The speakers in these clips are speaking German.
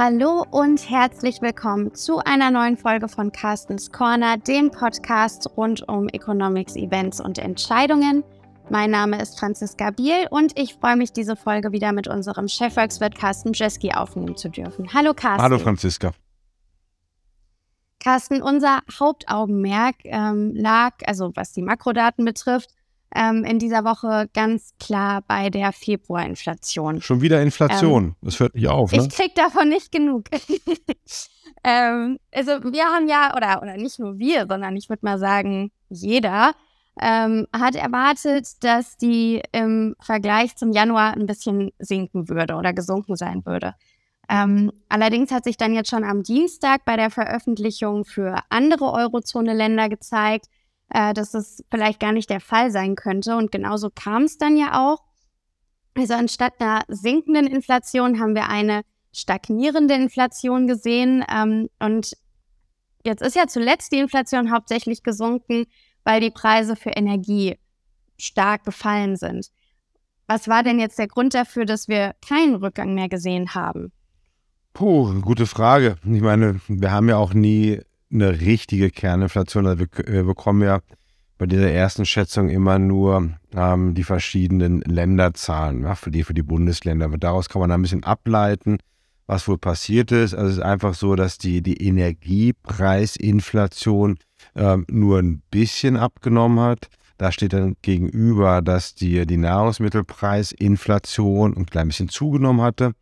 Hallo und herzlich willkommen zu einer neuen Folge von Carstens Corner, dem Podcast rund um Economics, Events und Entscheidungen. Mein Name ist Franziska Biel und ich freue mich, diese Folge wieder mit unserem Chefvolkswirt Carsten Jeski aufnehmen zu dürfen. Hallo Carsten. Hallo Franziska. Carsten, unser Hauptaugenmerk ähm, lag, also was die Makrodaten betrifft, ähm, in dieser Woche ganz klar bei der Februarinflation. Schon wieder Inflation. Ähm, das hört nicht auf, ne? Ich krieg davon nicht genug. ähm, also wir haben ja, oder, oder nicht nur wir, sondern ich würde mal sagen, jeder ähm, hat erwartet, dass die im Vergleich zum Januar ein bisschen sinken würde oder gesunken sein würde. Ähm, allerdings hat sich dann jetzt schon am Dienstag bei der Veröffentlichung für andere Eurozone-Länder gezeigt, äh, dass das vielleicht gar nicht der Fall sein könnte. Und genauso kam es dann ja auch. Also anstatt einer sinkenden Inflation haben wir eine stagnierende Inflation gesehen. Ähm, und jetzt ist ja zuletzt die Inflation hauptsächlich gesunken, weil die Preise für Energie stark gefallen sind. Was war denn jetzt der Grund dafür, dass wir keinen Rückgang mehr gesehen haben? Puh, gute Frage. Ich meine, wir haben ja auch nie eine richtige Kerninflation. Also wir, wir bekommen ja bei dieser ersten Schätzung immer nur ähm, die verschiedenen Länderzahlen ja, für, die, für die Bundesländer. Aber daraus kann man ein bisschen ableiten, was wohl passiert ist. Also es ist einfach so, dass die, die Energiepreisinflation ähm, nur ein bisschen abgenommen hat. Da steht dann gegenüber, dass die, die Nahrungsmittelpreisinflation ein klein bisschen zugenommen hatte.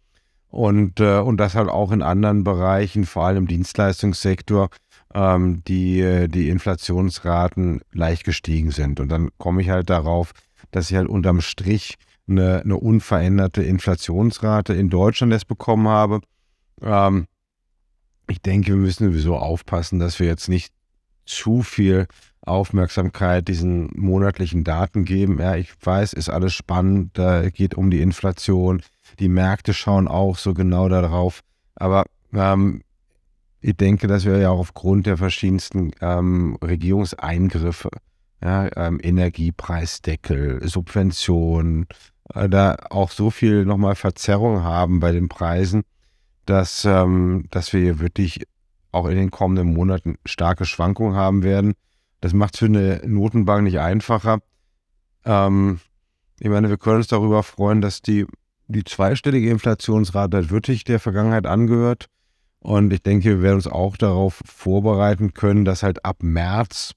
Und, äh, und das halt auch in anderen Bereichen, vor allem im Dienstleistungssektor, ähm, die, die Inflationsraten leicht gestiegen sind. Und dann komme ich halt darauf, dass ich halt unterm Strich eine, eine unveränderte Inflationsrate in Deutschland jetzt bekommen habe. Ähm, ich denke, wir müssen sowieso aufpassen, dass wir jetzt nicht zu viel Aufmerksamkeit diesen monatlichen Daten geben. Ja, ich weiß, ist alles spannend, da geht um die Inflation. Die Märkte schauen auch so genau darauf. Aber ähm, ich denke, dass wir ja auch aufgrund der verschiedensten ähm, Regierungseingriffe, ja, ähm, Energiepreisdeckel, Subventionen, äh, da auch so viel nochmal Verzerrung haben bei den Preisen, dass, ähm, dass wir hier wirklich auch in den kommenden Monaten starke Schwankungen haben werden. Das macht es für eine Notenbank nicht einfacher. Ähm, ich meine, wir können uns darüber freuen, dass die, die zweistellige Inflationsrate wirklich der Vergangenheit angehört. Und ich denke, wir werden uns auch darauf vorbereiten können, dass halt ab März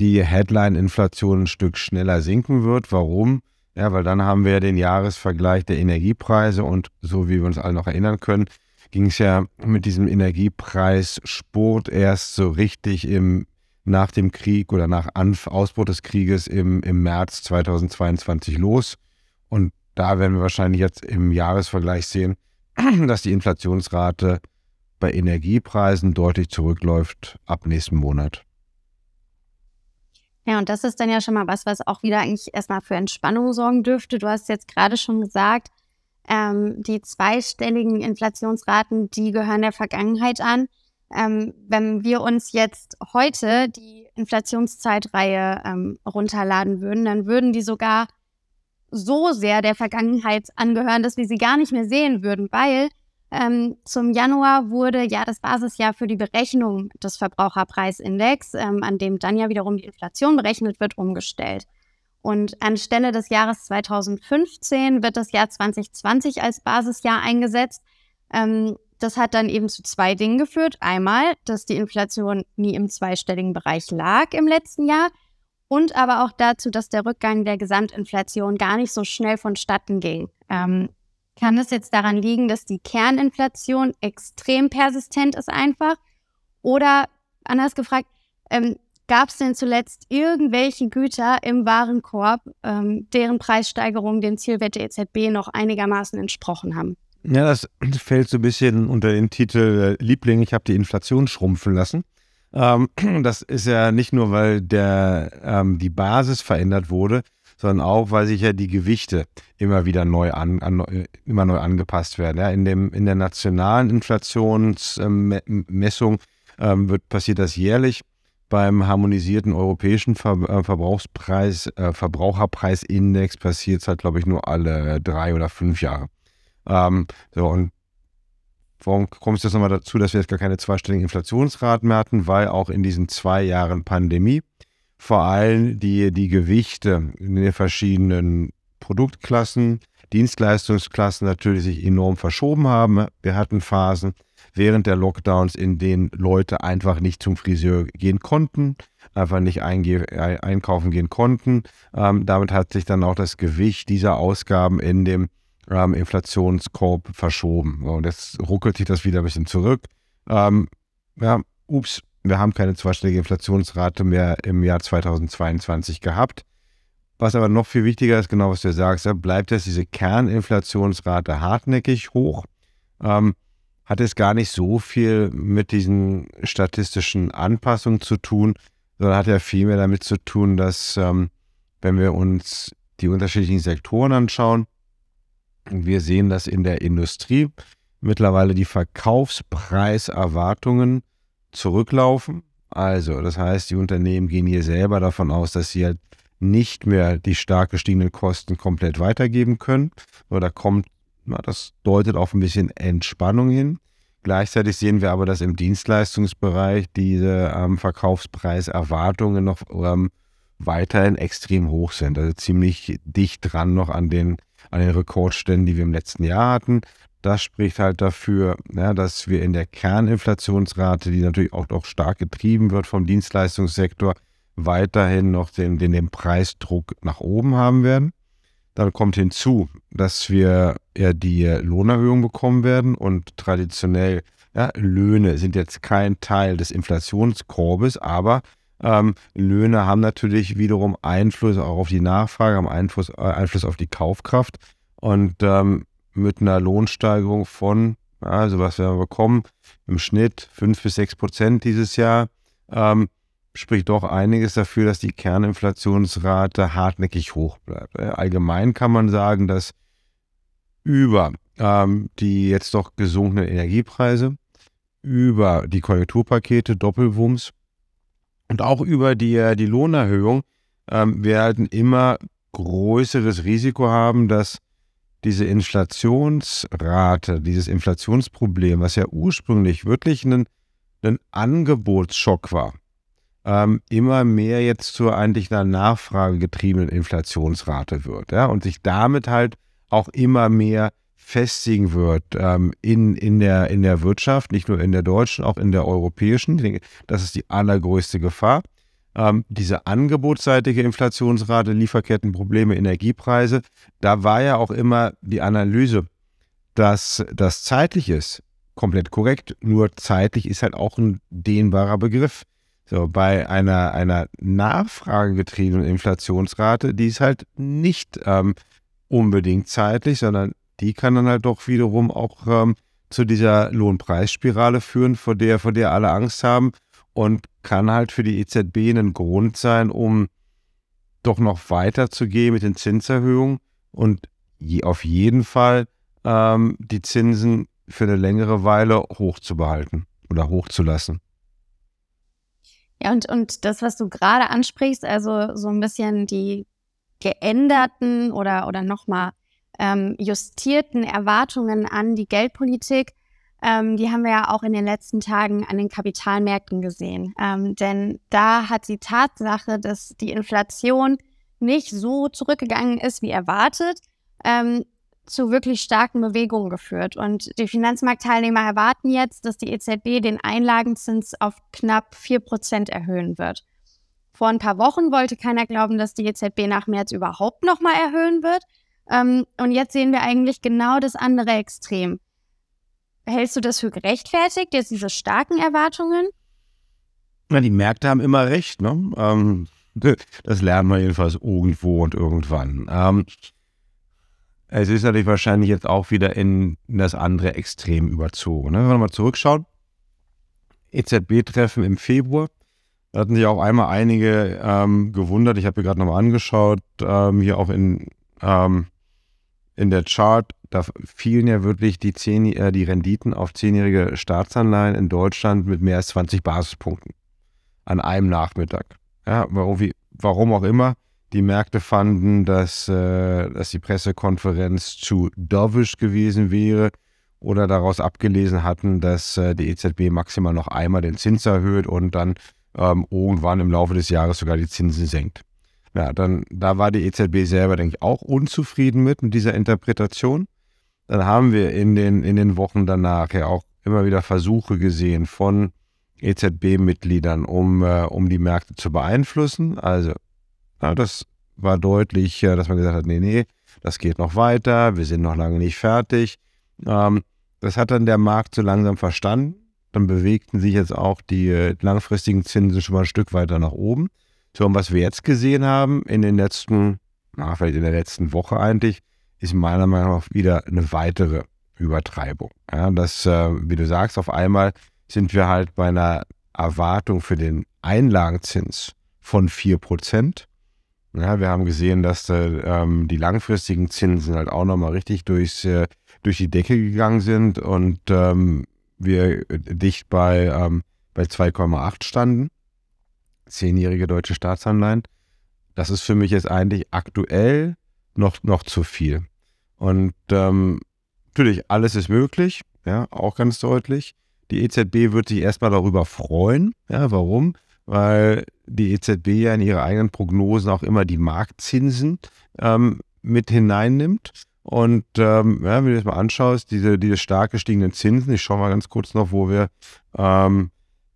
die Headline-Inflation ein Stück schneller sinken wird. Warum? Ja, weil dann haben wir den Jahresvergleich der Energiepreise und so wie wir uns alle noch erinnern können, ging es ja mit diesem Energiepreissport erst so richtig im, nach dem Krieg oder nach Anf Ausbruch des Krieges im, im März 2022 los. Und da werden wir wahrscheinlich jetzt im Jahresvergleich sehen, dass die Inflationsrate bei Energiepreisen deutlich zurückläuft ab nächsten Monat. Ja, und das ist dann ja schon mal was, was auch wieder eigentlich erstmal für Entspannung sorgen dürfte. Du hast jetzt gerade schon gesagt, ähm, die zweistelligen Inflationsraten, die gehören der Vergangenheit an. Ähm, wenn wir uns jetzt heute die Inflationszeitreihe ähm, runterladen würden, dann würden die sogar so sehr der Vergangenheit angehören, dass wir sie gar nicht mehr sehen würden, weil ähm, zum Januar wurde ja das Basisjahr für die Berechnung des Verbraucherpreisindex, ähm, an dem dann ja wiederum die Inflation berechnet wird, umgestellt. Und anstelle des Jahres 2015 wird das Jahr 2020 als Basisjahr eingesetzt. Ähm, das hat dann eben zu zwei Dingen geführt. Einmal, dass die Inflation nie im zweistelligen Bereich lag im letzten Jahr und aber auch dazu, dass der Rückgang der Gesamtinflation gar nicht so schnell vonstatten ging. Ähm, kann es jetzt daran liegen, dass die Kerninflation extrem persistent ist einfach? Oder anders gefragt, ähm, gab es denn zuletzt irgendwelche Güter im Warenkorb, ähm, deren Preissteigerungen dem Zielwert der EZB noch einigermaßen entsprochen haben? Ja, das fällt so ein bisschen unter den Titel äh, Liebling, ich habe die Inflation schrumpfen lassen. Ähm, das ist ja nicht nur, weil der, ähm, die Basis verändert wurde, sondern auch, weil sich ja die Gewichte immer wieder neu, an, an äh, immer neu angepasst werden. Ja, in, dem, in der nationalen Inflationsmessung ähm, wird, passiert das jährlich. Beim harmonisierten europäischen Ver äh, Verbrauchspreis, äh, Verbraucherpreisindex passiert es halt, glaube ich, nur alle drei oder fünf Jahre. Ähm, so, und warum kommt es jetzt nochmal dazu, dass wir jetzt gar keine zweistelligen Inflationsraten mehr hatten? Weil auch in diesen zwei Jahren Pandemie vor allem die, die Gewichte in den verschiedenen Produktklassen, Dienstleistungsklassen natürlich sich enorm verschoben haben. Wir hatten Phasen während der Lockdowns, in denen Leute einfach nicht zum Friseur gehen konnten, einfach nicht einkaufen gehen konnten. Ähm, damit hat sich dann auch das Gewicht dieser Ausgaben in dem ähm, Inflationskorb verschoben. Und jetzt ruckelt sich das wieder ein bisschen zurück. Ähm, ja, ups, wir haben keine zweistellige Inflationsrate mehr im Jahr 2022 gehabt. Was aber noch viel wichtiger ist, genau was du sagst, bleibt jetzt diese Kerninflationsrate hartnäckig hoch. Ähm, hat es gar nicht so viel mit diesen statistischen Anpassungen zu tun, sondern hat ja viel mehr damit zu tun, dass ähm, wenn wir uns die unterschiedlichen Sektoren anschauen, wir sehen, dass in der Industrie mittlerweile die Verkaufspreiserwartungen zurücklaufen. Also, das heißt, die Unternehmen gehen hier selber davon aus, dass sie halt nicht mehr die stark gestiegenen Kosten komplett weitergeben können. Oder kommt, das deutet auf ein bisschen Entspannung hin. Gleichzeitig sehen wir aber, dass im Dienstleistungsbereich diese ähm, Verkaufspreiserwartungen noch ähm, weiterhin extrem hoch sind. Also ziemlich dicht dran noch an den, an den Rekordständen, die wir im letzten Jahr hatten. Das spricht halt dafür, ja, dass wir in der Kerninflationsrate, die natürlich auch noch stark getrieben wird vom Dienstleistungssektor, weiterhin noch den, den, den Preisdruck nach oben haben werden. Dann kommt hinzu, dass wir ja die Lohnerhöhung bekommen werden und traditionell ja, Löhne sind jetzt kein Teil des Inflationskorbes, aber ähm, Löhne haben natürlich wiederum Einfluss auch auf die Nachfrage, haben Einfluss, äh, Einfluss auf die Kaufkraft. Und ähm, mit einer Lohnsteigerung von, also was wir bekommen, im Schnitt 5 bis 6 Prozent dieses Jahr, ähm, spricht doch einiges dafür, dass die Kerninflationsrate hartnäckig hoch bleibt. Allgemein kann man sagen, dass über ähm, die jetzt doch gesunkenen Energiepreise, über die Konjunkturpakete, Doppelwumms und auch über die, äh, die Lohnerhöhung ähm, wir ein immer größeres Risiko haben, dass diese Inflationsrate, dieses Inflationsproblem, was ja ursprünglich wirklich ein, ein Angebotsschock war, ähm, immer mehr jetzt zur eigentlich einer nachfragegetriebenen Inflationsrate wird ja, und sich damit halt auch immer mehr festigen wird ähm, in, in, der, in der Wirtschaft, nicht nur in der deutschen, auch in der europäischen. Ich denke, das ist die allergrößte Gefahr. Ähm, diese angebotsseitige Inflationsrate, Lieferkettenprobleme, Energiepreise, da war ja auch immer die Analyse, dass das zeitlich ist, komplett korrekt, nur zeitlich ist halt auch ein dehnbarer Begriff. So, bei einer, einer nachfragegetriebenen Inflationsrate, die ist halt nicht ähm, unbedingt zeitlich, sondern die kann dann halt doch wiederum auch ähm, zu dieser Lohnpreisspirale führen, vor der, vor der alle Angst haben und kann halt für die EZB ein Grund sein, um doch noch weiter zu gehen mit den Zinserhöhungen und je, auf jeden Fall ähm, die Zinsen für eine längere Weile hochzubehalten oder hochzulassen. Ja, und, und das, was du gerade ansprichst, also so ein bisschen die geänderten oder, oder nochmal ähm, justierten Erwartungen an die Geldpolitik, ähm, die haben wir ja auch in den letzten Tagen an den Kapitalmärkten gesehen. Ähm, denn da hat die Tatsache, dass die Inflation nicht so zurückgegangen ist wie erwartet, ähm, zu wirklich starken Bewegungen geführt. Und die Finanzmarktteilnehmer erwarten jetzt, dass die EZB den Einlagenzins auf knapp 4% erhöhen wird. Vor ein paar Wochen wollte keiner glauben, dass die EZB nach März überhaupt nochmal erhöhen wird. Ähm, und jetzt sehen wir eigentlich genau das andere Extrem. Hältst du das für gerechtfertigt, jetzt diese starken Erwartungen? Na, die Märkte haben immer recht, ne? Ähm, das lernen wir jedenfalls irgendwo und irgendwann. Ähm, es ist natürlich wahrscheinlich jetzt auch wieder in das andere Extrem überzogen. Ne? Wenn wir mal zurückschauen, EZB-Treffen im Februar, da hatten sich auch einmal einige ähm, gewundert. Ich habe mir gerade nochmal angeschaut, ähm, hier auch in, ähm, in der Chart, da fielen ja wirklich die, zehn, äh, die Renditen auf zehnjährige Staatsanleihen in Deutschland mit mehr als 20 Basispunkten an einem Nachmittag. Ja, warum, wie, warum auch immer. Die Märkte fanden, dass, äh, dass die Pressekonferenz zu dovish gewesen wäre oder daraus abgelesen hatten, dass äh, die EZB maximal noch einmal den Zins erhöht und dann ähm, irgendwann im Laufe des Jahres sogar die Zinsen senkt. Ja, dann da war die EZB selber, denke ich, auch unzufrieden mit, mit dieser Interpretation. Dann haben wir in den, in den Wochen danach ja auch immer wieder Versuche gesehen von EZB-Mitgliedern, um, äh, um die Märkte zu beeinflussen. Also, ja, das war deutlich, äh, dass man gesagt hat, nee, nee, das geht noch weiter, wir sind noch lange nicht fertig. Ähm, das hat dann der Markt so langsam verstanden. Dann bewegten sich jetzt auch die äh, langfristigen Zinsen schon mal ein Stück weiter nach oben. So, und was wir jetzt gesehen haben in den letzten, na, vielleicht in der letzten Woche eigentlich, ist meiner Meinung nach wieder eine weitere Übertreibung. Ja, das, äh, wie du sagst, auf einmal sind wir halt bei einer Erwartung für den Einlagenzins von 4%. Ja, wir haben gesehen, dass äh, ähm, die langfristigen Zinsen halt auch nochmal richtig durchs, äh, durch die Decke gegangen sind und ähm, wir dicht bei, ähm, bei 2,8 standen. Zehnjährige deutsche Staatsanleihen. Das ist für mich jetzt eigentlich aktuell noch, noch zu viel. Und ähm, natürlich, alles ist möglich, ja, auch ganz deutlich. Die EZB wird sich erstmal darüber freuen. Ja, warum? Weil die EZB ja in ihre eigenen Prognosen auch immer die Marktzinsen ähm, mit hineinnimmt. Und ähm, ja, wenn du das mal anschaust, diese, diese stark gestiegenen Zinsen, ich schaue mal ganz kurz noch, wo wir ähm,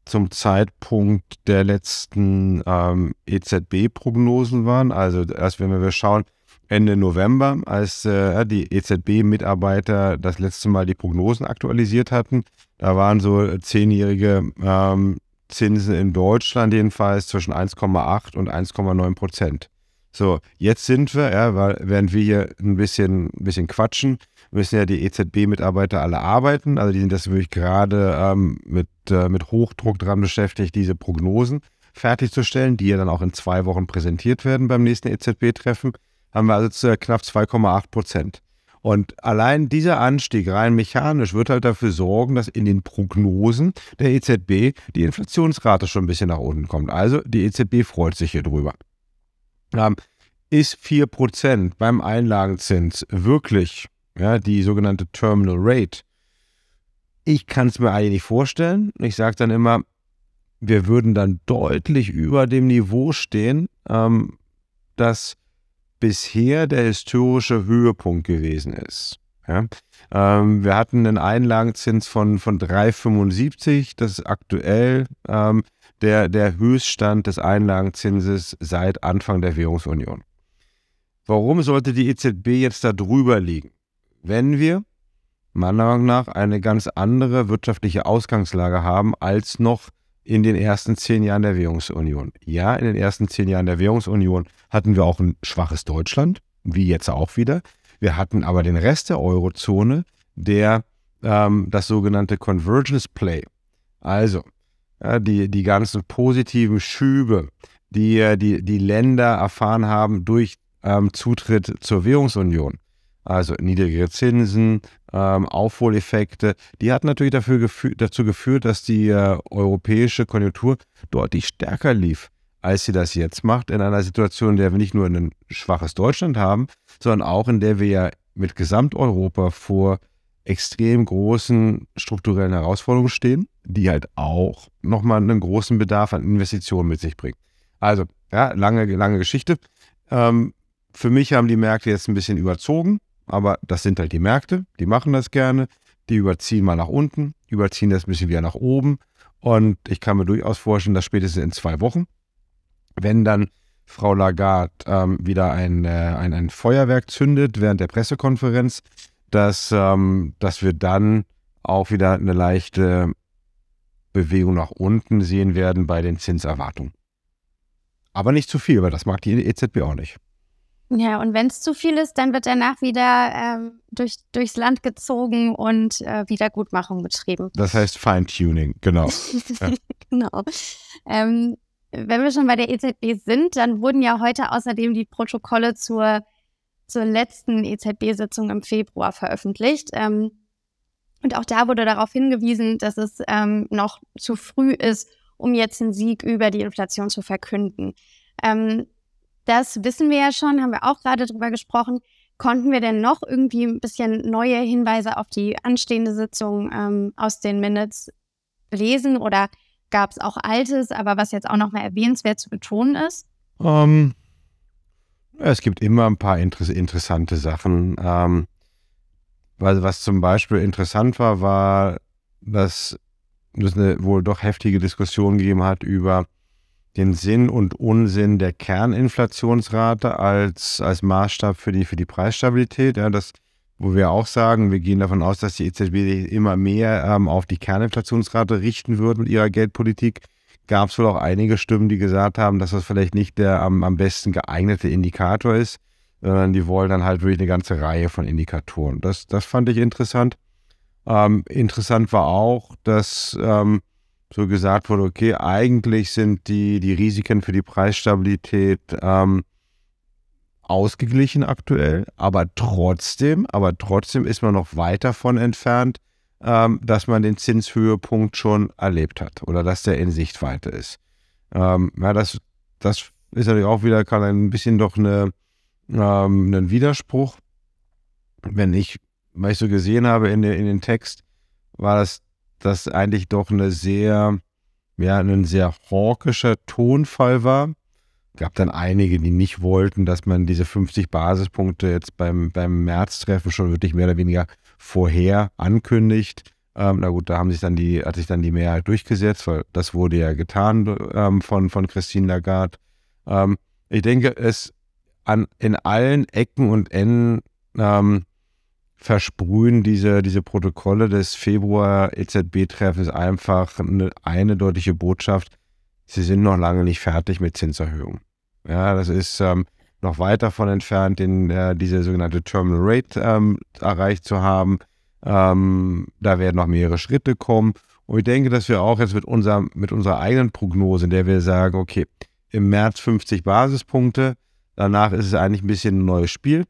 zum Zeitpunkt der letzten ähm, EZB-Prognosen waren. Also erst wenn wir schauen, Ende November, als äh, die EZB-Mitarbeiter das letzte Mal die Prognosen aktualisiert hatten. Da waren so zehnjährige ähm, Zinsen in Deutschland jedenfalls zwischen 1,8 und 1,9 Prozent. So, jetzt sind wir, ja, weil, während wir hier ein bisschen, ein bisschen quatschen, müssen ja die EZB-Mitarbeiter alle arbeiten. Also die sind das wirklich gerade ähm, mit, äh, mit Hochdruck dran beschäftigt, diese Prognosen fertigzustellen, die ja dann auch in zwei Wochen präsentiert werden beim nächsten EZB-Treffen haben wir also zu knapp 2,8 Prozent. Und allein dieser Anstieg rein mechanisch wird halt dafür sorgen, dass in den Prognosen der EZB die Inflationsrate schon ein bisschen nach unten kommt. Also die EZB freut sich hier drüber. Ähm, ist 4% beim Einlagenzins wirklich ja, die sogenannte Terminal Rate? Ich kann es mir eigentlich nicht vorstellen. Ich sage dann immer, wir würden dann deutlich über dem Niveau stehen, ähm, dass bisher der historische Höhepunkt gewesen ist. Ja? Ähm, wir hatten einen Einlagenzins von, von 3,75. Das ist aktuell ähm, der, der Höchststand des Einlagenzinses seit Anfang der Währungsunion. Warum sollte die EZB jetzt da drüber liegen? Wenn wir meiner Meinung nach eine ganz andere wirtschaftliche Ausgangslage haben als noch in den ersten zehn Jahren der Währungsunion. Ja, in den ersten zehn Jahren der Währungsunion hatten wir auch ein schwaches Deutschland, wie jetzt auch wieder. Wir hatten aber den Rest der Eurozone, der ähm, das sogenannte Convergence Play, also ja, die, die ganzen positiven Schübe, die äh, die, die Länder erfahren haben durch ähm, Zutritt zur Währungsunion, also niedrigere Zinsen, ähm, Aufholeffekte, die hat natürlich dafür gefü dazu geführt, dass die äh, europäische Konjunktur deutlich stärker lief, als sie das jetzt macht, in einer Situation, in der wir nicht nur ein schwaches Deutschland haben, sondern auch in der wir ja mit Gesamteuropa vor extrem großen strukturellen Herausforderungen stehen, die halt auch nochmal einen großen Bedarf an Investitionen mit sich bringen. Also, ja, lange, lange Geschichte. Ähm, für mich haben die Märkte jetzt ein bisschen überzogen. Aber das sind halt die Märkte, die machen das gerne. Die überziehen mal nach unten, überziehen das ein bisschen wieder nach oben. Und ich kann mir durchaus vorstellen, dass spätestens in zwei Wochen, wenn dann Frau Lagarde ähm, wieder ein, äh, ein, ein Feuerwerk zündet während der Pressekonferenz, dass, ähm, dass wir dann auch wieder eine leichte Bewegung nach unten sehen werden bei den Zinserwartungen. Aber nicht zu viel, weil das mag die EZB auch nicht. Ja, und wenn es zu viel ist, dann wird danach wieder ähm, durch, durchs Land gezogen und äh, Wiedergutmachung betrieben. Das heißt Feintuning, genau. genau. Ähm, wenn wir schon bei der EZB sind, dann wurden ja heute außerdem die Protokolle zur, zur letzten EZB-Sitzung im Februar veröffentlicht. Ähm, und auch da wurde darauf hingewiesen, dass es ähm, noch zu früh ist, um jetzt einen Sieg über die Inflation zu verkünden. Ähm, das wissen wir ja schon, haben wir auch gerade drüber gesprochen. Konnten wir denn noch irgendwie ein bisschen neue Hinweise auf die anstehende Sitzung ähm, aus den Minutes lesen oder gab es auch Altes, aber was jetzt auch nochmal erwähnenswert zu betonen ist? Um, ähm, es gibt immer ein paar inter interessante Sachen. Ähm, weil was zum Beispiel interessant war, war, dass es eine wohl doch heftige Diskussion gegeben hat über den Sinn und Unsinn der Kerninflationsrate als, als Maßstab für die, für die Preisstabilität. Ja, das, wo wir auch sagen, wir gehen davon aus, dass die EZB immer mehr ähm, auf die Kerninflationsrate richten wird mit ihrer Geldpolitik. Gab es wohl auch einige Stimmen, die gesagt haben, dass das vielleicht nicht der am, am besten geeignete Indikator ist, sondern die wollen dann halt wirklich eine ganze Reihe von Indikatoren. Das, das fand ich interessant. Ähm, interessant war auch, dass ähm, so gesagt wurde, okay, eigentlich sind die, die Risiken für die Preisstabilität ähm, ausgeglichen aktuell, aber trotzdem, aber trotzdem ist man noch weit davon entfernt, ähm, dass man den Zinshöhepunkt schon erlebt hat oder dass der in Sichtweite ist. Ähm, ja, das, das ist natürlich auch wieder, kann ein bisschen doch eine, ähm, ein Widerspruch. Wenn ich, was ich so gesehen habe in, de, in den Text, war das das eigentlich doch eine sehr, ja, ein sehr hawkischer Tonfall war. Gab dann einige, die nicht wollten, dass man diese 50 Basispunkte jetzt beim, beim Märztreffen schon wirklich mehr oder weniger vorher ankündigt. Ähm, na gut, da haben sich dann die, hat sich dann die Mehrheit durchgesetzt, weil das wurde ja getan ähm, von, von Christine Lagarde. Ähm, ich denke, es an, in allen Ecken und Enden ähm, versprühen diese, diese Protokolle des Februar-EZB-Treffens einfach eine, eine deutliche Botschaft. Sie sind noch lange nicht fertig mit Zinserhöhungen. Ja, das ist ähm, noch weit davon entfernt, den, äh, diese sogenannte Terminal Rate ähm, erreicht zu haben. Ähm, da werden noch mehrere Schritte kommen. Und ich denke, dass wir auch jetzt mit, unser, mit unserer eigenen Prognose, in der wir sagen, okay, im März 50 Basispunkte, danach ist es eigentlich ein bisschen ein neues Spiel.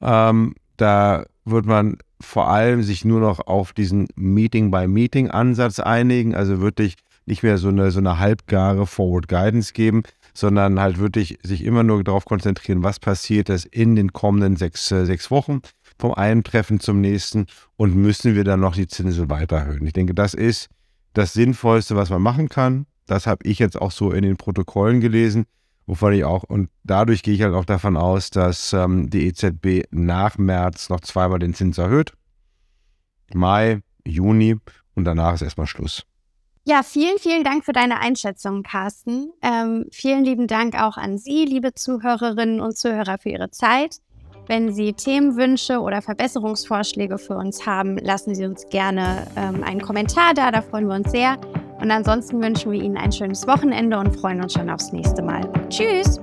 Ähm, da wird man vor allem sich nur noch auf diesen Meeting-by-Meeting-Ansatz einigen, also wirklich nicht mehr so eine, so eine halbgare Forward Guidance geben, sondern halt wirklich sich immer nur darauf konzentrieren, was passiert das in den kommenden sechs, äh, sechs Wochen vom einen Treffen zum nächsten und müssen wir dann noch die Zinsen weiter erhöhen. Ich denke, das ist das Sinnvollste, was man machen kann. Das habe ich jetzt auch so in den Protokollen gelesen. Wovon ich auch, und dadurch gehe ich halt auch davon aus, dass ähm, die EZB nach März noch zweimal den Zins erhöht. Mai, Juni und danach ist erstmal Schluss. Ja, vielen, vielen Dank für deine Einschätzung, Carsten. Ähm, vielen lieben Dank auch an Sie, liebe Zuhörerinnen und Zuhörer, für Ihre Zeit. Wenn Sie Themenwünsche oder Verbesserungsvorschläge für uns haben, lassen Sie uns gerne ähm, einen Kommentar da, da freuen wir uns sehr. Und ansonsten wünschen wir Ihnen ein schönes Wochenende und freuen uns schon aufs nächste Mal. Tschüss!